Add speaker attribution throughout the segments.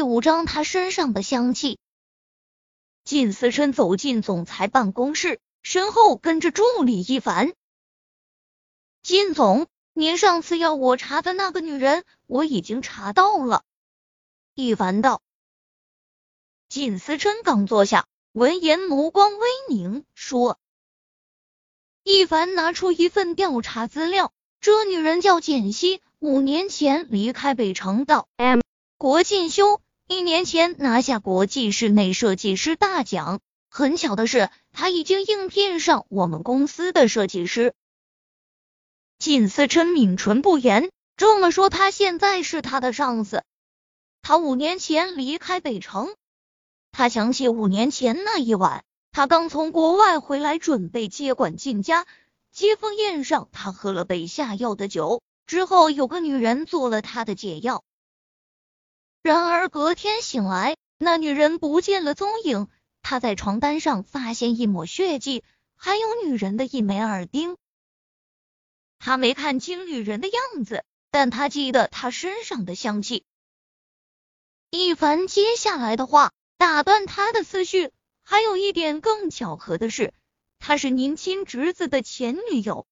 Speaker 1: 意捂张他身上的香气。靳思琛走进总裁办公室，身后跟着助理一凡。靳总，您上次要我查的那个女人，我已经查到了。一凡道。靳思琛刚坐下，闻言眸光微凝，说：“一凡拿出一份调查资料，这女人叫简溪，五年前离开北城到 M 国进修。”一年前拿下国际室内设计师大奖，很巧的是，他已经应聘上我们公司的设计师。靳思琛抿唇不言，这么说，他现在是他的上司。他五年前离开北城，他想起五年前那一晚，他刚从国外回来，准备接管靳家。接风宴上，他喝了杯下药的酒，之后有个女人做了他的解药。然而隔天醒来，那女人不见了踪影。他在床单上发现一抹血迹，还有女人的一枚耳钉。他没看清女人的样子，但他记得她身上的香气。一凡接下来的话打断他的思绪。还有一点更巧合的是，她是您亲侄子的前女友。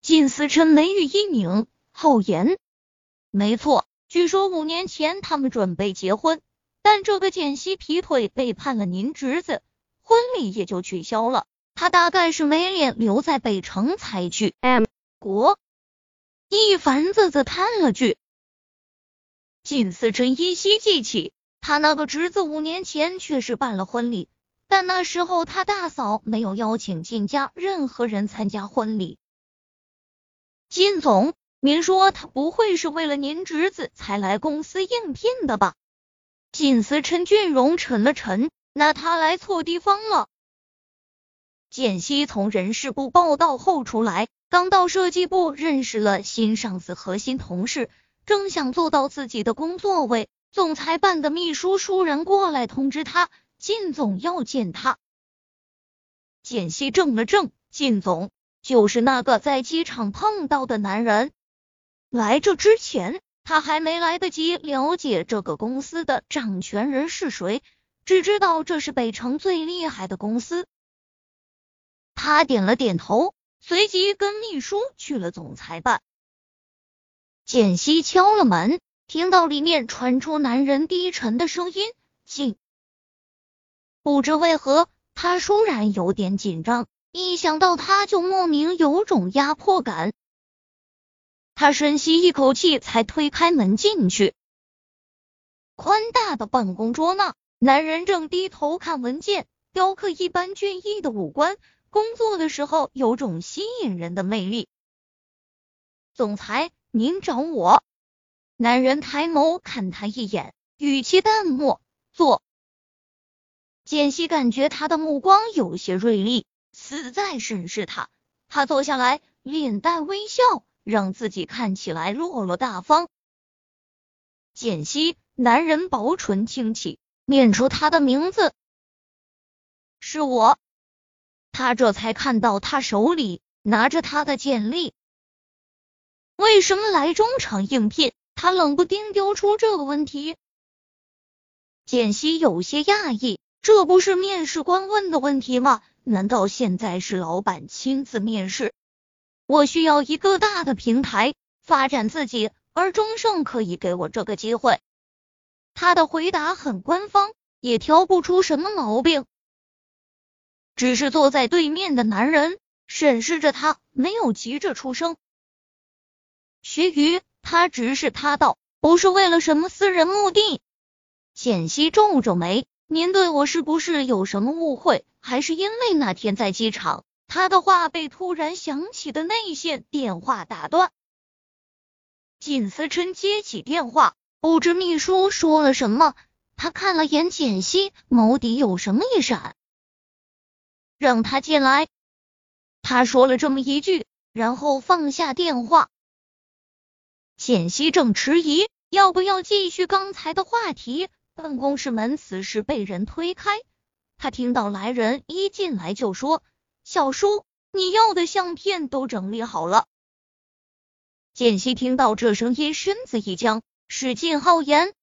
Speaker 1: 靳思琛眉宇一拧，后言：没错。据说五年前他们准备结婚，但这个简溪劈腿背叛了您侄子，婚礼也就取消了。他大概是没脸留在北城才去 M 国。一凡啧啧叹了句。靳思琛依稀记起，他那个侄子五年前确实办了婚礼，但那时候他大嫂没有邀请靳家任何人参加婚礼。靳总。您说他不会是为了您侄子才来公司应聘的吧？靳思琛俊容沉了沉，那他来错地方了。简溪从人事部报道后出来，刚到设计部认识了新上司和新同事，正想坐到自己的工作位，总裁办的秘书倏然过来通知他，靳总要见他。简溪怔了怔，靳总就是那个在机场碰到的男人。来这之前，他还没来得及了解这个公司的掌权人是谁，只知道这是北城最厉害的公司。他点了点头，随即跟秘书去了总裁办。简溪敲了门，听到里面传出男人低沉的声音：“进。”不知为何，他倏然有点紧张，一想到他就莫名有种压迫感。他深吸一口气，才推开门进去。宽大的办公桌那，男人正低头看文件，雕刻一般俊逸的五官，工作的时候有种吸引人的魅力。总裁，您找我？男人抬眸看他一眼，语气淡漠。坐。简溪感觉他的目光有些锐利，似在审视他。他坐下来，脸带微笑。让自己看起来落落大方。简溪，男人薄唇轻启，念出他的名字，是我。他这才看到他手里拿着他的简历。为什么来中场应聘？他冷不丁丢出这个问题。简溪有些讶异，这不是面试官问的问题吗？难道现在是老板亲自面试？我需要一个大的平台发展自己，而中盛可以给我这个机会。他的回答很官方，也挑不出什么毛病。只是坐在对面的男人审视着他，没有急着出声。徐瑜，他直视他道：“不是为了什么私人目的。”简溪皱皱眉：“您对我是不是有什么误会？还是因为那天在机场？”他的话被突然响起的内线电话打断。靳思琛接起电话，不知秘书说了什么，他看了眼简溪，眸底有什么一闪，让他进来。他说了这么一句，然后放下电话。简溪正迟疑要不要继续刚才的话题，办公室门此时被人推开，他听到来人一进来就说。小叔，你要的相片都整理好了。简溪听到这声音，身子一僵，使劲好言：“